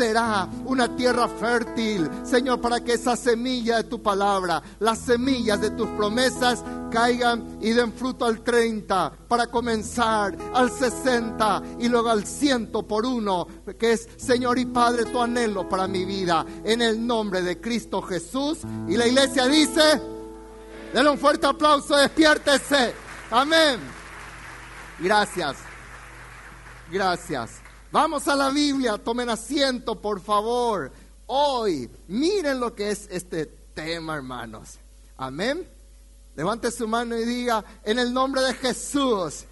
será una tierra fértil, Señor, para que esa semilla de tu palabra, las semillas de tus promesas caigan y den fruto al 30, para comenzar al 60 y luego al 100 por uno, que es, Señor y Padre, tu anhelo para mi vida, en el nombre de Cristo Jesús. Y la iglesia dice, denle un fuerte aplauso, despiértese. Amén. Gracias. Gracias. Vamos a la Biblia, tomen asiento, por favor. Hoy, miren lo que es este tema, hermanos. Amén. Levante su mano y diga, en el nombre de Jesús,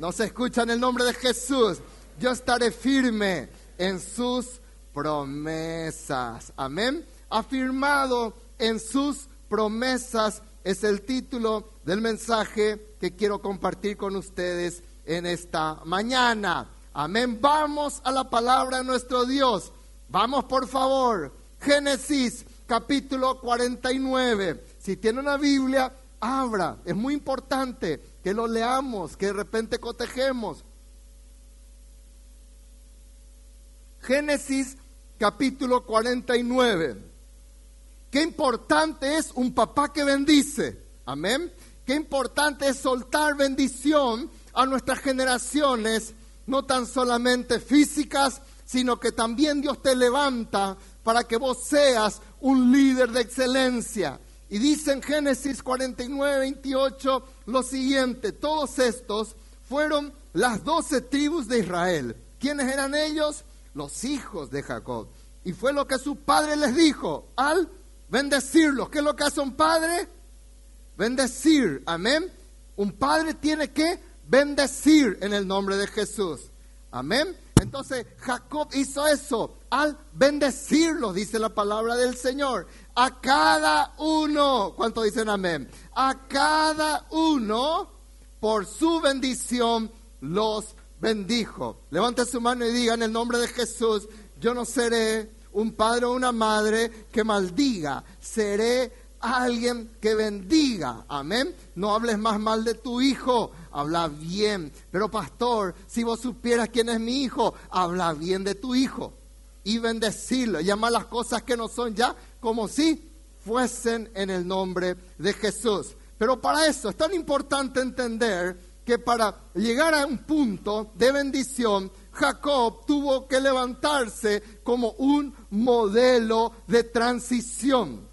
no se escucha en el nombre de Jesús, yo estaré firme en sus promesas. Amén. Afirmado en sus promesas es el título del mensaje que quiero compartir con ustedes en esta mañana. Amén. Vamos a la palabra de nuestro Dios. Vamos por favor. Génesis capítulo 49. Si tiene una Biblia, abra. Es muy importante que lo leamos, que de repente cotejemos. Génesis capítulo 49. Qué importante es un papá que bendice. Amén. Qué importante es soltar bendición a nuestras generaciones, no tan solamente físicas, sino que también Dios te levanta para que vos seas un líder de excelencia. Y dice en Génesis 49, 28 lo siguiente, todos estos fueron las doce tribus de Israel. ¿Quiénes eran ellos? Los hijos de Jacob. Y fue lo que su padre les dijo al bendecirlos. ¿Qué es lo que hace un padre? Bendecir, amén. Un padre tiene que bendecir en el nombre de Jesús. Amén. Entonces Jacob hizo eso al bendecirlos, dice la palabra del Señor. A cada uno, ¿cuánto dicen amén? A cada uno por su bendición los bendijo. Levante su mano y diga en el nombre de Jesús, yo no seré un padre o una madre que maldiga, seré alguien que bendiga. Amén. No hables más mal de tu hijo, habla bien. Pero pastor, si vos supieras quién es mi hijo, habla bien de tu hijo y bendecirlo. Llama las cosas que no son ya como si fuesen en el nombre de Jesús. Pero para eso es tan importante entender que para llegar a un punto de bendición, Jacob tuvo que levantarse como un modelo de transición.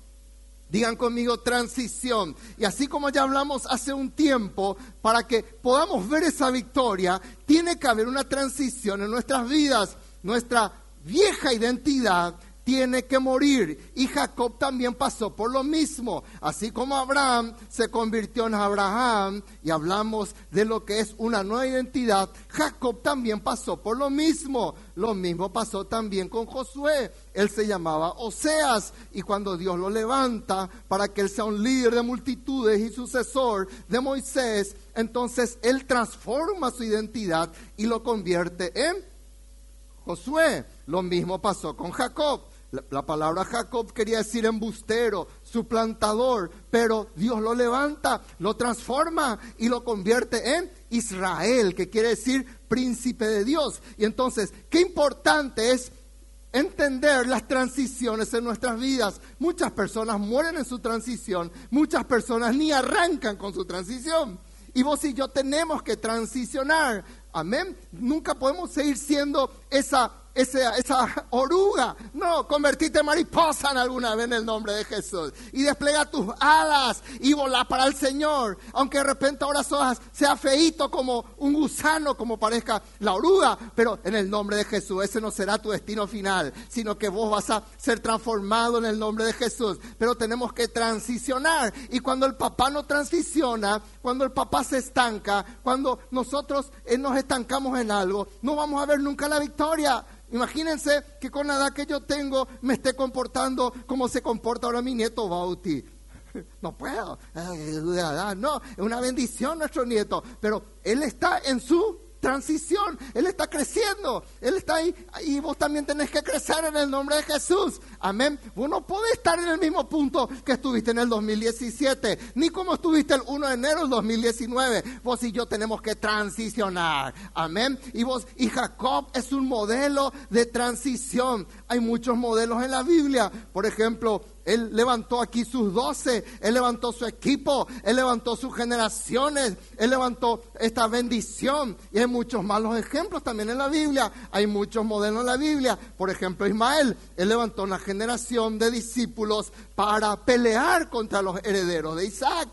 Digan conmigo transición. Y así como ya hablamos hace un tiempo, para que podamos ver esa victoria, tiene que haber una transición en nuestras vidas. Nuestra vieja identidad tiene que morir. Y Jacob también pasó por lo mismo. Así como Abraham se convirtió en Abraham y hablamos de lo que es una nueva identidad, Jacob también pasó por lo mismo. Lo mismo pasó también con Josué. Él se llamaba Oseas y cuando Dios lo levanta para que él sea un líder de multitudes y sucesor de Moisés, entonces él transforma su identidad y lo convierte en Josué. Lo mismo pasó con Jacob. La, palabra Jacob quería decir embustero, suplantador, pero Dios lo levanta, lo transforma y lo convierte en Israel, que quiere decir príncipe de Dios. Y entonces, qué importante es entender las transiciones en nuestras vidas. Muchas personas mueren en su transición, muchas personas ni arrancan con su transición. Y vos y yo tenemos que transicionar. Amén. Nunca podemos seguir siendo esa esa, oruga. No, convertite en mariposa en alguna vez en el nombre de Jesús. Y desplega tus alas y volá para el Señor. Aunque de repente ahora sea feito como un gusano, como parezca la oruga. Pero en el nombre de Jesús, ese no será tu destino final, sino que vos vas a ser transformado en el nombre de Jesús. Pero tenemos que transicionar. Y cuando el papá no transiciona, cuando el papá se estanca, cuando nosotros eh, nos estancamos en algo, no vamos a ver nunca la victoria. Imagínense que con la edad que yo tengo me esté comportando como se comporta ahora mi nieto Bauti. No puedo. No, es una bendición nuestro nieto. Pero él está en su transición. Él está creciendo. Él está ahí. Y vos también tenés que crecer en el nombre de Jesús. Amén. Vos no podés estar en el mismo punto que estuviste en el 2017, ni como estuviste el 1 de enero del 2019. Vos y yo tenemos que transicionar. Amén. Y vos, y Jacob es un modelo de transición. Hay muchos modelos en la Biblia. Por ejemplo, él levantó aquí sus doce, Él levantó su equipo, Él levantó sus generaciones, Él levantó esta bendición. Y hay muchos malos ejemplos también en la Biblia, hay muchos modelos en la Biblia. Por ejemplo, Ismael, Él levantó una generación de discípulos para pelear contra los herederos de Isaac.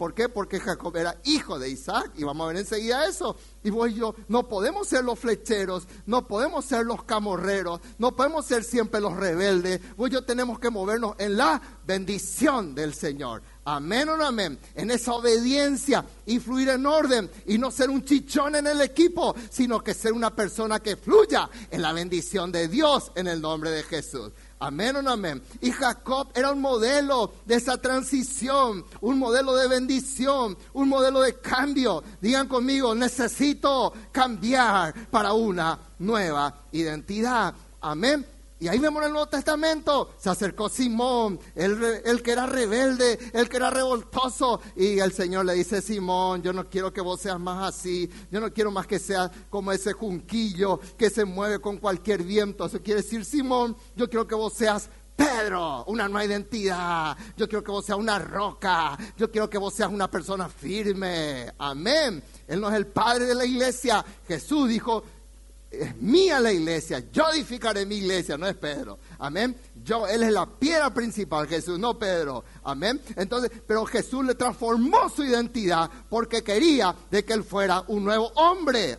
¿Por qué? Porque Jacob era hijo de Isaac y vamos a ver enseguida eso. Y vos yo no podemos ser los flecheros, no podemos ser los camorreros, no podemos ser siempre los rebeldes. Vos yo tenemos que movernos en la bendición del Señor. Amén o no amén. En esa obediencia y fluir en orden y no ser un chichón en el equipo, sino que ser una persona que fluya en la bendición de Dios en el nombre de Jesús. Amén o no amén. Y Jacob era un modelo de esa transición, un modelo de bendición, un modelo de cambio. Digan conmigo, necesito cambiar para una nueva identidad. Amén. Y ahí vemos en el Nuevo Testamento, se acercó Simón, el, que era rebelde, el que era revoltoso, y el Señor le dice, Simón, yo no quiero que vos seas más así, yo no quiero más que seas como ese junquillo que se mueve con cualquier viento. Eso quiere decir, Simón, yo quiero que vos seas Pedro, una nueva identidad. Yo quiero que vos seas una roca. Yo quiero que vos seas una persona firme. Amén. Él no es el padre de la iglesia. Jesús dijo, es mía la iglesia, yo edificaré mi iglesia, no es Pedro. Amén. Yo, él es la piedra principal, Jesús, no Pedro. Amén. Entonces, pero Jesús le transformó su identidad porque quería de que él fuera un nuevo hombre.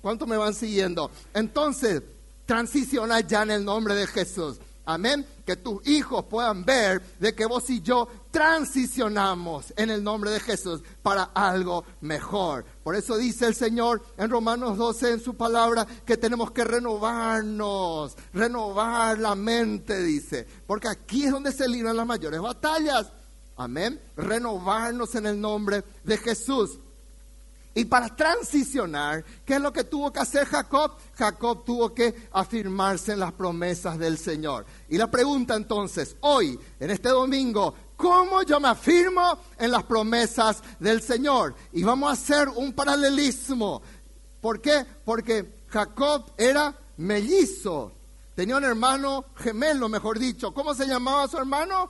¿Cuánto me van siguiendo? Entonces, transiciona ya en el nombre de Jesús. Amén. Que tus hijos puedan ver de que vos y yo transicionamos en el nombre de Jesús para algo mejor. Por eso dice el Señor en Romanos 12 en su palabra que tenemos que renovarnos, renovar la mente, dice. Porque aquí es donde se libran las mayores batallas. Amén. Renovarnos en el nombre de Jesús. Y para transicionar, ¿qué es lo que tuvo que hacer Jacob? Jacob tuvo que afirmarse en las promesas del Señor. Y la pregunta entonces, hoy, en este domingo, ¿cómo yo me afirmo en las promesas del Señor? Y vamos a hacer un paralelismo. ¿Por qué? Porque Jacob era mellizo. Tenía un hermano gemelo, mejor dicho. ¿Cómo se llamaba su hermano?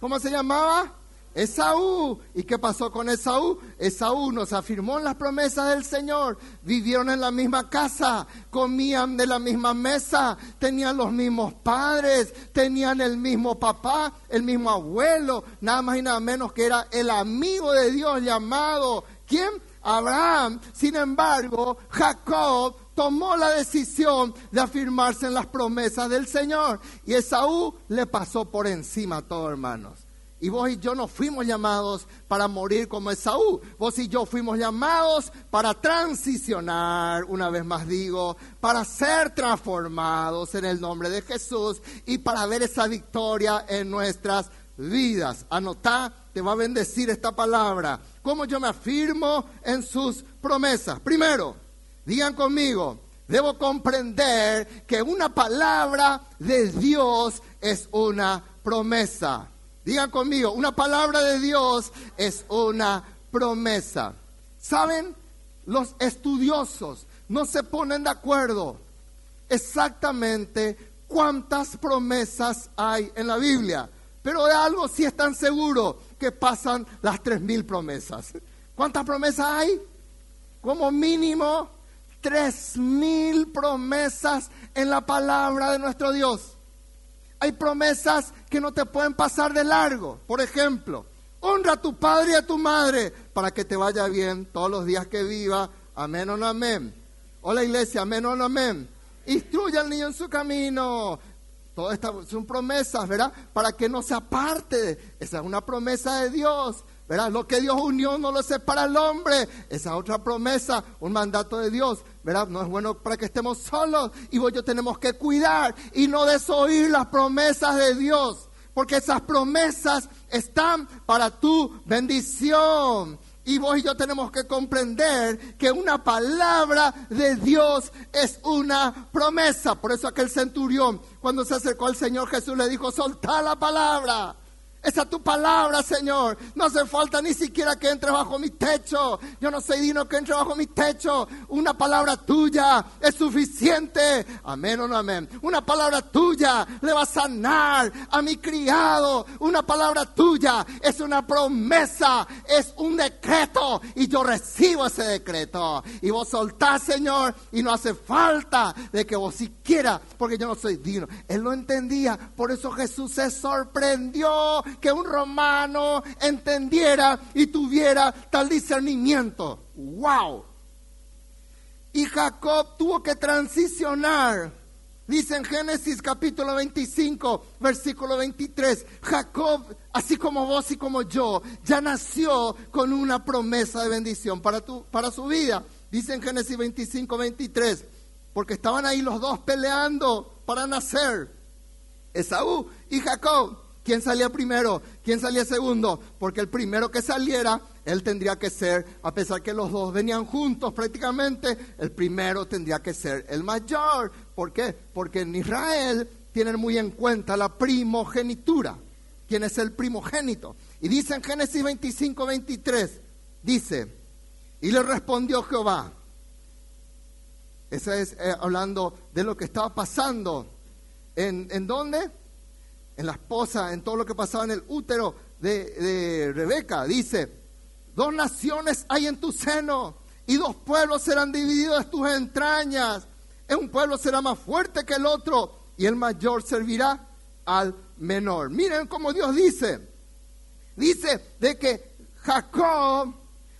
¿Cómo se llamaba? Esaú. ¿Y qué pasó con Esaú? Esaú nos afirmó en las promesas del Señor. Vivieron en la misma casa, comían de la misma mesa, tenían los mismos padres, tenían el mismo papá, el mismo abuelo, nada más y nada menos que era el amigo de Dios llamado. ¿Quién? Abraham. Sin embargo, Jacob tomó la decisión de afirmarse en las promesas del Señor. Y Esaú le pasó por encima a todos, hermanos. Y vos y yo no fuimos llamados para morir como Esaú. Vos y yo fuimos llamados para transicionar, una vez más digo, para ser transformados en el nombre de Jesús y para ver esa victoria en nuestras vidas. Anotá, te va a bendecir esta palabra. ¿Cómo yo me afirmo en sus promesas? Primero, digan conmigo, debo comprender que una palabra de Dios es una promesa. Digan conmigo, una palabra de Dios es una promesa. ¿Saben? Los estudiosos no se ponen de acuerdo exactamente cuántas promesas hay en la Biblia. Pero de algo sí están seguros, que pasan las tres mil promesas. ¿Cuántas promesas hay? Como mínimo tres mil promesas en la palabra de nuestro Dios. Hay promesas que no te pueden pasar de largo. Por ejemplo, honra a tu padre y a tu madre para que te vaya bien todos los días que viva. Amén o no amén. Hola iglesia, amén o no amén. Instruye al niño en su camino. Todas estas son promesas, ¿verdad? Para que no se aparte. Esa es una promesa de Dios. ¿Verdad? Lo que Dios unió no lo separa el hombre. Esa otra promesa, un mandato de Dios, ¿verdad? No es bueno para que estemos solos y vos yo tenemos que cuidar y no desoír las promesas de Dios, porque esas promesas están para tu bendición. Y vos y yo tenemos que comprender que una palabra de Dios es una promesa. Por eso aquel centurión, cuando se acercó al Señor Jesús, le dijo, soltá la palabra. Esa es tu palabra, Señor. No hace falta ni siquiera que entre bajo mi techo. Yo no soy digno que entre bajo mi techo. Una palabra tuya es suficiente. Amén o no amén. Una palabra tuya le va a sanar a mi criado. Una palabra tuya es una promesa, es un decreto. Y yo recibo ese decreto. Y vos soltás, Señor. Y no hace falta de que vos siquiera, porque yo no soy digno. Él lo entendía. Por eso Jesús se sorprendió que un romano entendiera y tuviera tal discernimiento. ¡Wow! Y Jacob tuvo que transicionar. Dice en Génesis capítulo 25, versículo 23, Jacob, así como vos y como yo, ya nació con una promesa de bendición para, tu, para su vida. Dice en Génesis 25, 23, porque estaban ahí los dos peleando para nacer, Esaú y Jacob. ¿Quién salía primero? ¿Quién salía segundo? Porque el primero que saliera, él tendría que ser, a pesar que los dos venían juntos prácticamente, el primero tendría que ser el mayor. ¿Por qué? Porque en Israel tienen muy en cuenta la primogenitura. ¿Quién es el primogénito? Y dice en Génesis 25, 23, dice, y le respondió Jehová. Esa es eh, hablando de lo que estaba pasando. ¿En, ¿En dónde? En la esposa, en todo lo que pasaba en el útero de, Rebeca. Dice, dos naciones hay en tu seno y dos pueblos serán divididos tus entrañas. Un pueblo será más fuerte que el otro y el mayor servirá al menor. Miren cómo Dios dice. Dice de que Jacob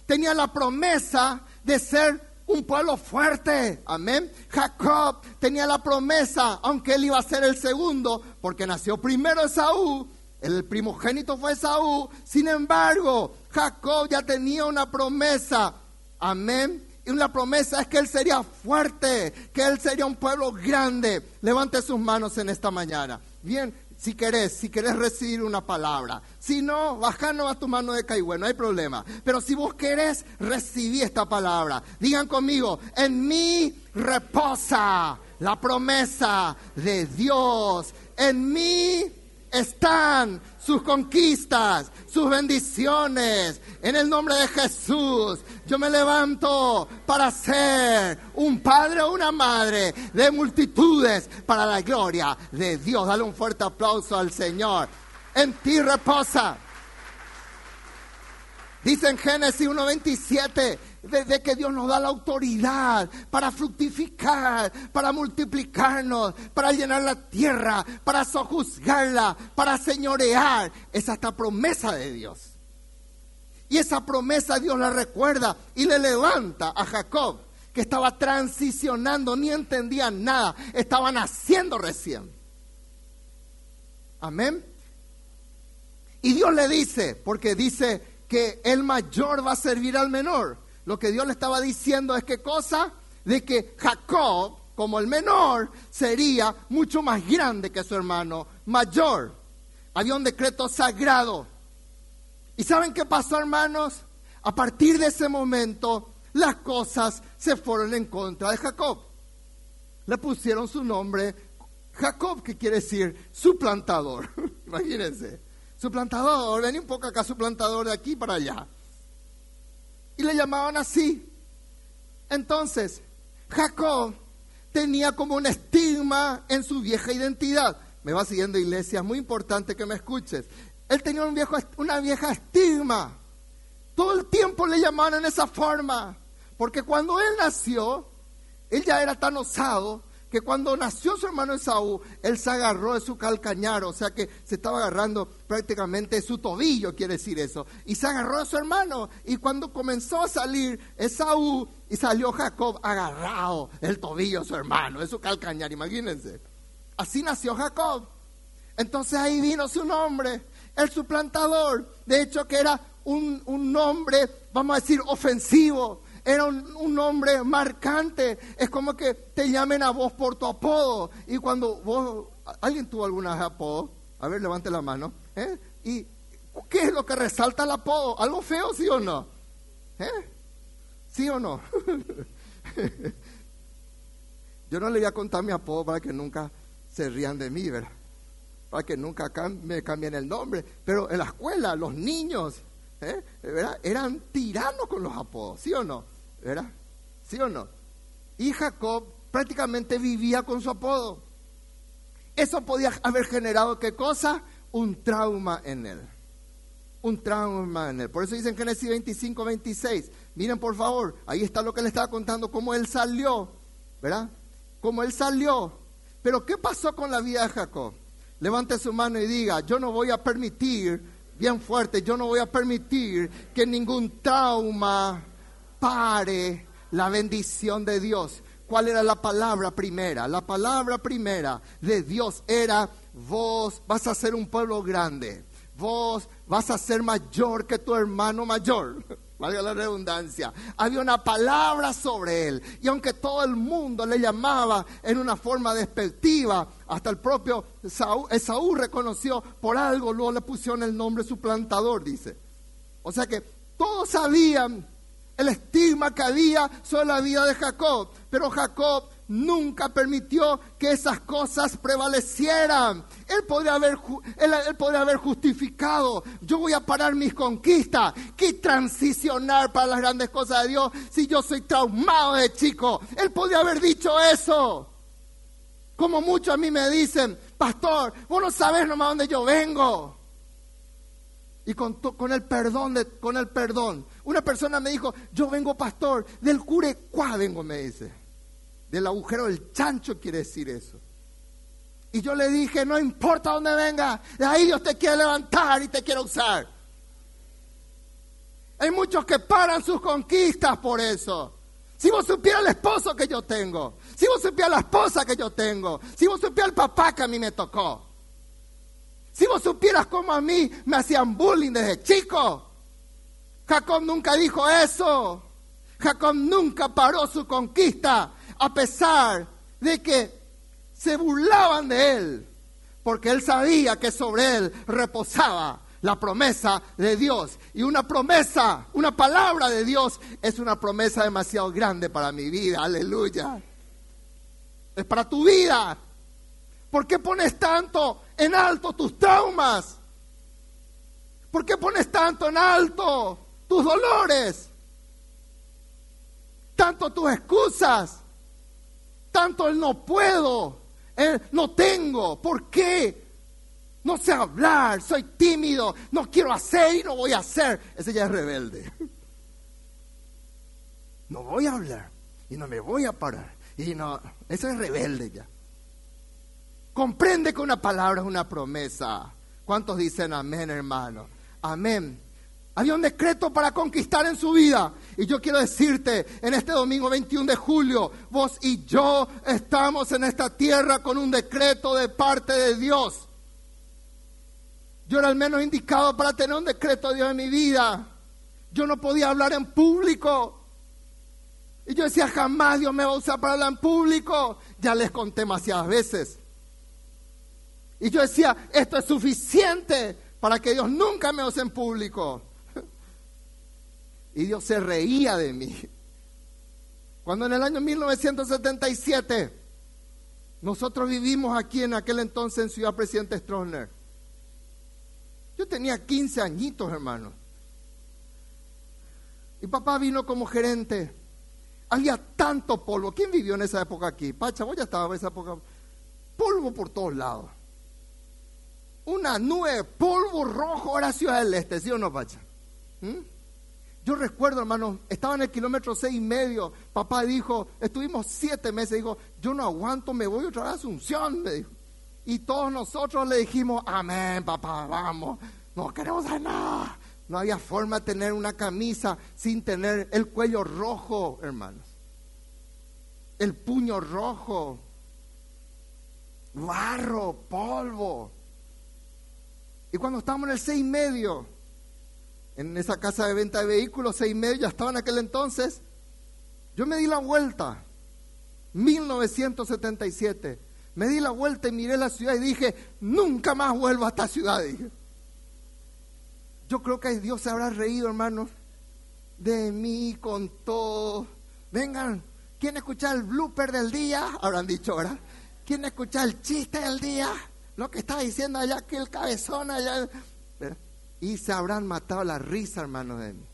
tenía la promesa de ser un pueblo fuerte. Amén. Jacob tenía la promesa, aunque él iba a ser el segundo, porque nació primero Esaú. El primogénito fue Esaú. Sin embargo, Jacob ya tenía una promesa. Amén. Y una promesa es que él sería fuerte, que él sería un pueblo grande. Levante sus manos en esta mañana. Bien, si querés, si querés recibir una palabra. Si no, bajanos a tu mano de caigüe, no hay problema. Pero si vos querés recibir esta palabra, digan conmigo, en mí reposa la promesa de Dios. En mí están sus conquistas, sus bendiciones. En el nombre de Jesús, yo me levanto para ser un padre o una madre de multitudes para la gloria de Dios. Dale un fuerte aplauso al Señor. En ti reposa. Dice en Génesis 1.27 desde que Dios nos da la autoridad para fructificar, para multiplicarnos, para llenar la tierra, para sojuzgarla, para señorear. Es esta promesa de Dios. Y esa promesa Dios la recuerda y le levanta a Jacob, que estaba transicionando, ni entendía nada, estaba naciendo recién. Amén. Y Dios le dice, porque dice que el mayor va a servir al menor. Lo que Dios le estaba diciendo es que cosa de que Jacob, como el menor, sería mucho más grande que su hermano mayor. Había un decreto sagrado. ¿Y saben qué pasó, hermanos? A partir de ese momento, las cosas se fueron en contra de Jacob. Le pusieron su nombre Jacob, que quiere decir suplantador. Imagínense. Suplantador, ven un poco acá, suplantador de aquí para allá y le llamaban así. Entonces, Jacob tenía como un estigma en su vieja identidad. Me va siguiendo iglesia, es muy importante que me escuches. Él tenía un viejo, una vieja estigma. Todo el tiempo le llamaban en esa forma. Porque cuando él nació, él ya era tan osado que cuando nació su hermano Esaú, él se agarró de su calcañar, o sea que se estaba agarrando prácticamente su tobillo, quiere decir eso, y se agarró de su hermano, y cuando comenzó a salir Esaú, y salió Jacob agarrado el tobillo de su hermano, de su calcañar, imagínense. Así nació Jacob. Entonces ahí vino su nombre, el suplantador, de hecho que era un, un nombre, vamos a decir, ofensivo, era un, nombre marcante. Es como que te llamen a vos por tu apodo. Y cuando vos, ¿alguien tuvo alguna apodo? A ver, levante la mano. ¿eh? ¿Y qué es lo que resalta el apodo? ¿Algo feo, sí o no? ¿Eh? ¿Sí o no? Yo no le voy a contar mi apodo para que nunca se rían de mí, ¿verdad? Para que nunca me cambien el nombre. Pero en la escuela, los niños, ¿eh? ¿verdad? Eran tiranos con los apodos, ¿sí o no? ¿Verdad? ¿Sí o no? Y Jacob prácticamente vivía con su apodo. Eso podía haber generado qué cosa? Un trauma en él. Un trauma en él. Por eso dice en Génesis 25, 26. Miren por favor, ahí está lo que le estaba contando, cómo él salió, ¿verdad? Cómo él salió. Pero ¿qué pasó con la vida de Jacob? Levante su mano y diga, yo no voy a permitir, bien fuerte, yo no voy a permitir que ningún trauma pare la bendición de Dios. ¿Cuál era la palabra primera? La palabra primera de Dios era, vos vas a ser un pueblo grande, vos vas a ser mayor que tu hermano mayor. Valga la redundancia. Había una palabra sobre él. Y aunque todo el mundo le llamaba en una forma despectiva, hasta el propio Esaú, reconoció por algo, luego le pusieron el nombre suplantador, dice. O sea que todos sabían el estigma que había sobre la vida de Jacob. Pero Jacob nunca permitió que esas cosas prevalecieran. Él podría haber, él, haber justificado, yo voy a parar mis conquistas, que transicionar para las grandes cosas de Dios si yo soy traumado de chico. Él podría haber dicho eso. Como muchos a mí me dicen, pastor, vos no sabes nomás dónde yo vengo. Y con, con, el perdón, de, con el perdón. Una persona me dijo, yo vengo pastor, del cuá vengo, me dice. Del agujero del chancho quiere decir eso. Y yo le dije, no importa dónde venga, de ahí Dios te quiere levantar y te quiere usar. Hay muchos que paran sus conquistas por eso. Si vos supieras el esposo que yo tengo, si vos supieras la esposa que yo tengo, si vos supieras el papá que a mí me tocó, si vos supieras cómo a mí me hacían bullying desde chico. Jacob nunca dijo eso. Jacob nunca paró su conquista a pesar de que se burlaban de él. Porque él sabía que sobre él reposaba la promesa de Dios. Y una promesa, una palabra de Dios es una promesa demasiado grande para mi vida. Aleluya. Es para tu vida. ¿Por qué pones tanto en alto tus traumas? ¿Por qué pones tanto en alto tus dolores? Tanto tus excusas. Tanto el no puedo, el no tengo. ¿Por qué? No sé hablar, soy tímido, no quiero hacer y no voy a hacer. Ese ya es rebelde. No voy a hablar y no me voy a parar. Y no, ese es rebelde ya. Comprende que una palabra es una promesa. ¿Cuántos dicen amén, hermano? Amén. Había un decreto para conquistar en su vida. Y yo quiero decirte, en este domingo 21 de julio, vos y yo estamos en esta tierra con un decreto de parte de Dios. Yo era el menos indicado para tener un decreto de Dios en mi vida. Yo no podía hablar en público. Y yo decía, jamás Dios me va a usar para hablar en público. Ya les conté demasiadas veces. Y yo decía, esto es suficiente para que Dios nunca me use en público. Y Dios se reía de mí. Cuando en el año 1977 nosotros vivimos aquí en aquel entonces en Ciudad Presidente Stroessner. Yo tenía 15 añitos, hermano. Y papá vino como gerente. Había tanto polvo. ¿Quién vivió en esa época aquí? Pacha, vos ya estabas en esa época. Polvo por todos lados una nube de polvo rojo era Ciudad del Este, ¿sí o no, Pacha? ¿Mm? Yo recuerdo, hermano, estaba en el kilómetro seis y medio. Papá dijo, estuvimos siete meses. Dijo, yo no aguanto, me voy otra vez a Asunción, me dijo. Y todos nosotros le dijimos, amén, papá, vamos. No queremos hacer nada. No había forma de tener una camisa sin tener el cuello rojo, hermanos. El puño rojo. Barro, polvo. Y cuando estábamos en el seis y medio, en esa casa de venta de vehículos, seis y medio, ya estaba en aquel entonces, yo me di la vuelta, 1977, me di la vuelta y miré la ciudad y dije, nunca más vuelvo a esta ciudad. Yo creo que Dios se habrá reído, hermanos, de mí con todo. Vengan, ¿quién escucha el blooper del día? Habrán dicho, ¿verdad? ¿Quién escucha el chiste del día? Lo que está diciendo allá que el cabezón allá. Y se habrán matado la risa, hermanos de mí.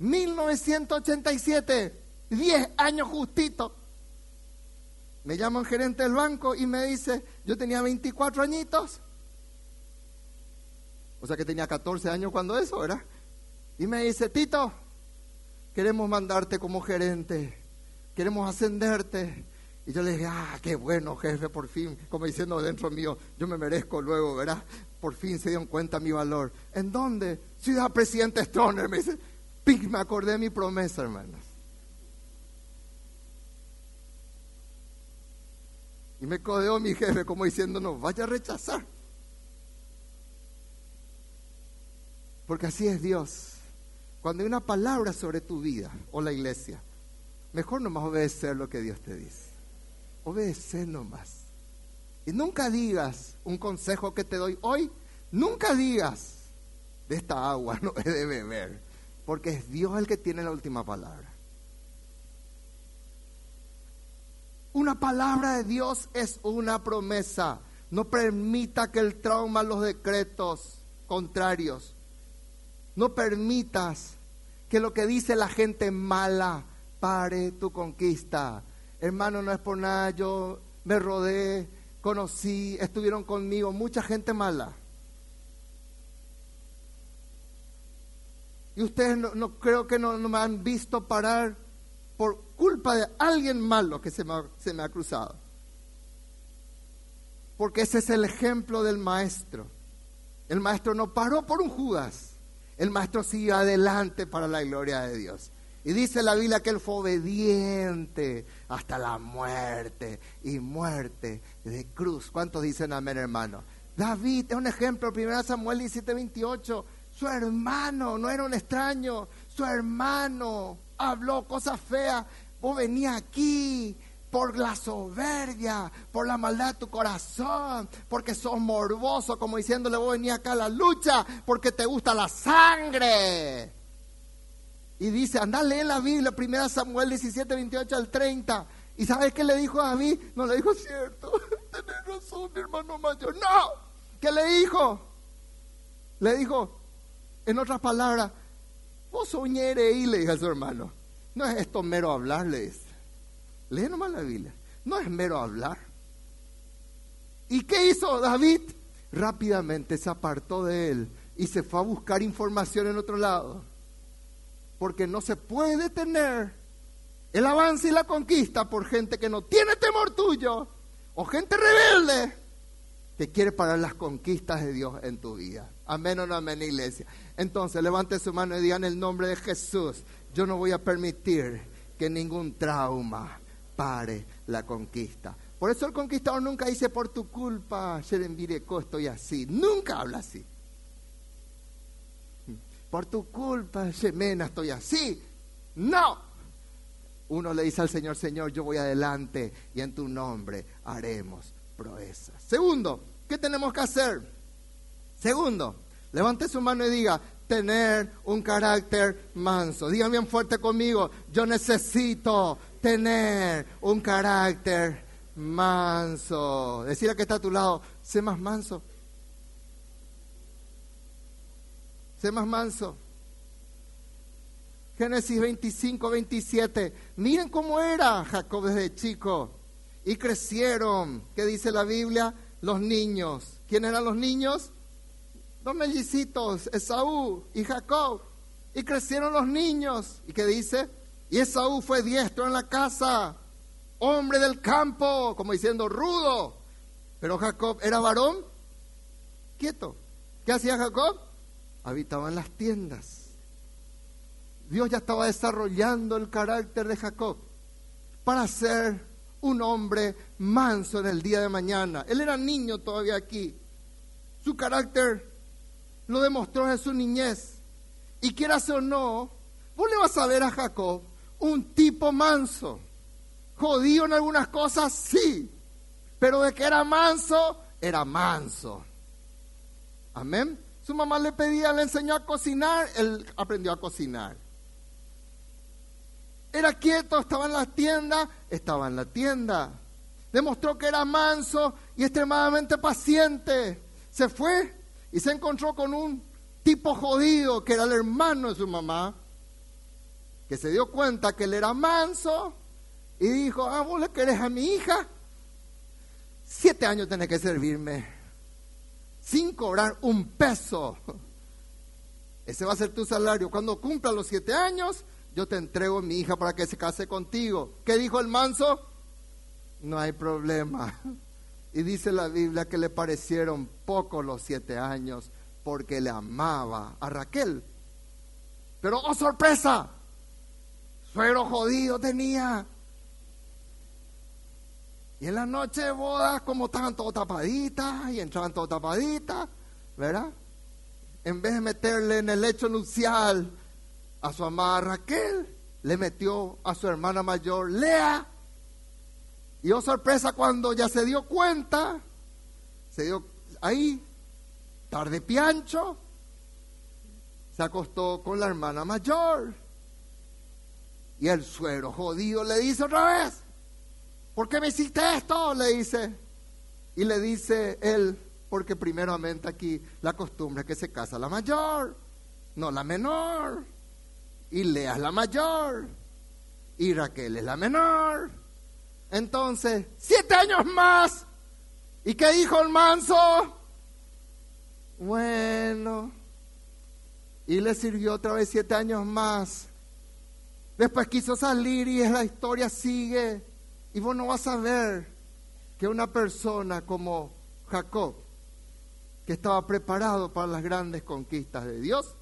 1987, 10 años justito. Me llama un gerente del banco y me dice, yo tenía 24 añitos. O sea que tenía 14 años cuando eso, ¿verdad? Y me dice, Tito, queremos mandarte como gerente, queremos ascenderte. Y yo le dije, ah, qué bueno, jefe, por fin, como diciendo dentro mío, yo me merezco luego, ¿verdad? Por fin se dieron cuenta mi valor. ¿En dónde? Ciudad Presidente Stoner, me dice. Pink, me acordé de mi promesa, hermanos. Y me codeó mi jefe como diciendo, no, vaya a rechazar. Porque así es Dios. Cuando hay una palabra sobre tu vida o la iglesia, mejor nomás obedecer lo que Dios te dice. Obedecer nomás. Y nunca digas un consejo que te doy hoy, nunca digas de esta agua no he de beber, porque es Dios el que tiene la última palabra. Una palabra de Dios es una promesa. No permita que el trauma, los decretos contrarios, no permitas que lo que dice la gente mala pare tu conquista. Hermano, no es por nada, yo me rodeé, conocí, estuvieron conmigo mucha gente mala. Y ustedes no, creo que no, me han visto parar por culpa de alguien malo que se me, se me ha cruzado. Porque ese es el ejemplo del maestro. El maestro no paró por un Judas. El maestro siguió adelante para la gloria de Dios. Y dice la Biblia que él fue obediente hasta la muerte y muerte de cruz. ¿Cuántos dicen amén, hermano? David es un ejemplo, 1 Samuel 17, 28. Su hermano no era un extraño, su hermano habló cosas feas. Vos venía aquí por la soberbia, por la maldad de tu corazón, porque sos morboso, como diciéndole vos venía acá a la lucha, porque te gusta la sangre. Y dice, anda, lee la Biblia, 1 Samuel 17, 28 al 30. ¿Y sabes qué le dijo a David? No le dijo, cierto, tenés razón, mi hermano mayor. No, ¿qué le dijo? Le dijo, en otras palabras, vos soñere y le dijo a su hermano. No es esto mero hablar, le dice. Lee nomás la Biblia. No es mero hablar. ¿Y qué hizo David? Rápidamente se apartó de él y se fue a buscar información en otro lado. Porque no se puede tener el avance y la conquista por gente que no tiene temor tuyo o gente rebelde que quiere parar las conquistas de Dios en tu vida. Amén o no amén, iglesia. Entonces, levante su mano y diga en el nombre de Jesús, yo no voy a permitir que ningún trauma pare la conquista. Por eso el conquistador nunca dice por tu culpa, Sherenvireco, estoy así. Nunca habla así. Por tu culpa, Shemena, estoy así. No. Uno le dice al Señor, Señor, yo voy adelante y en tu nombre haremos proezas. Segundo, ¿qué tenemos que hacer? Segundo, levante su mano y diga, tener un carácter manso. Digan bien fuerte conmigo, yo necesito tener un carácter manso. Decir a que está a tu lado, sé más manso. Sé más manso. Génesis 25, 27. Miren cómo era Jacob desde chico. Y crecieron, ¿qué dice la Biblia? Los niños. ¿Quién eran los niños? Dos mellicitos, Esaú y Jacob. Y crecieron los niños. ¿Y qué dice? Y Esaú fue diestro en la casa, hombre del campo, como diciendo rudo. Pero Jacob era varón quieto. ¿Qué hacía Jacob? Habitaba en las tiendas. Dios ya estaba desarrollando el carácter de Jacob para ser un hombre manso en el día de mañana. Él era niño todavía aquí. Su carácter lo demostró en su niñez. Y quieras o no, vos le vas a ver a Jacob un tipo manso. Jodido en algunas cosas, sí. Pero de que era manso, era manso. Amén. Su mamá le pedía, le enseñó a cocinar, él aprendió a cocinar. Era quieto, estaba en la tienda, estaba en la tienda. Demostró que era manso y extremadamente paciente. Se fue y se encontró con un tipo jodido que era el hermano de su mamá, que se dio cuenta que él era manso y dijo, ah, vos le querés a mi hija, siete años tenés que servirme, sin cobrar un peso. Ese va a ser tu salario. Cuando cumpla los siete años, yo te entrego a mi hija para que se case contigo. ¿Qué dijo el manso? No hay problema. Y dice la Biblia que le parecieron pocos los siete años porque le amaba a Raquel. Pero, oh sorpresa, suero jodido tenía. Y en la noche de bodas, como estaban todos tapaditas y entraban todos tapaditas, ¿verdad? En vez de meterle en el lecho nupcial a su amada Raquel, le metió a su hermana mayor, Lea. Y oh sorpresa, cuando ya se dio cuenta, se dio ahí, tarde piancho, se acostó con la hermana mayor. Y el suero jodido le dice otra vez, ¿por qué me hiciste esto? Le dice. Y le dice él, porque primeramente aquí la costumbre es que se casa la mayor, no la menor. Y Lea es la mayor. Y Raquel es la menor. Entonces, siete años más. ¿Y qué dijo el manso? Bueno. Y le sirvió otra vez siete años más. Después quiso salir y la historia sigue. Y vos no vas a ver que una persona como Jacob, que estaba preparado para las grandes conquistas de Dios,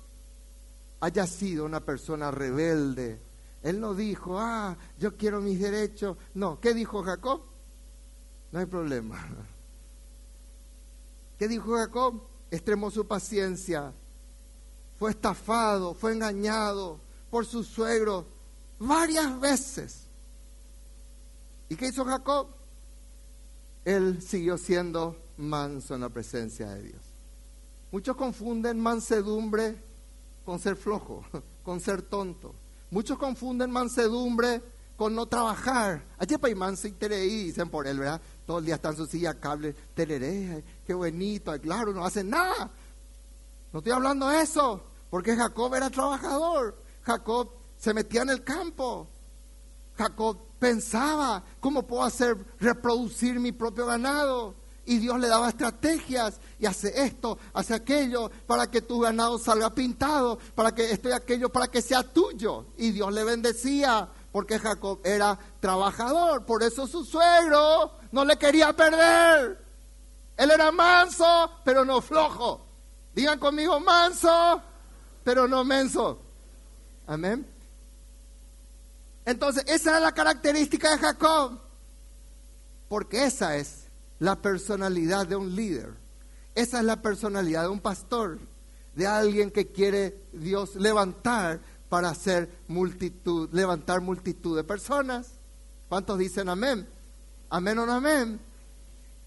haya sido una persona rebelde. Él no dijo, ah, yo quiero mis derechos. No, ¿qué dijo Jacob? No hay problema. ¿Qué dijo Jacob? Extremó su paciencia. Fue estafado, fue engañado por su suegro varias veces. ¿Y qué hizo Jacob? Él siguió siendo manso en la presencia de Dios. Muchos confunden mansedumbre con ser flojo, con ser tonto. Muchos confunden mansedumbre con no trabajar. Ayer para manso y dicen por él, ¿verdad? Todo el día está en su silla cable, tereré, qué bonito, claro, no hacen nada. No estoy hablando de eso, porque Jacob era trabajador. Jacob se metía en el campo. Jacob pensaba, ¿cómo puedo hacer reproducir mi propio ganado? y Dios le daba estrategias y hace esto, hace aquello para que tu ganado salga pintado, para que esto y aquello, para que sea tuyo. Y Dios le bendecía porque Jacob era trabajador, por eso su suegro no le quería perder. Él era manso, pero no flojo. Digan conmigo, manso, pero no menso. Amén. Entonces, esa era la característica de Jacob, porque esa es la personalidad de un líder. Esa es la personalidad de un pastor, de alguien que quiere Dios levantar para hacer multitud, levantar multitud de personas. ¿Cuántos dicen amén? Amén o no amén.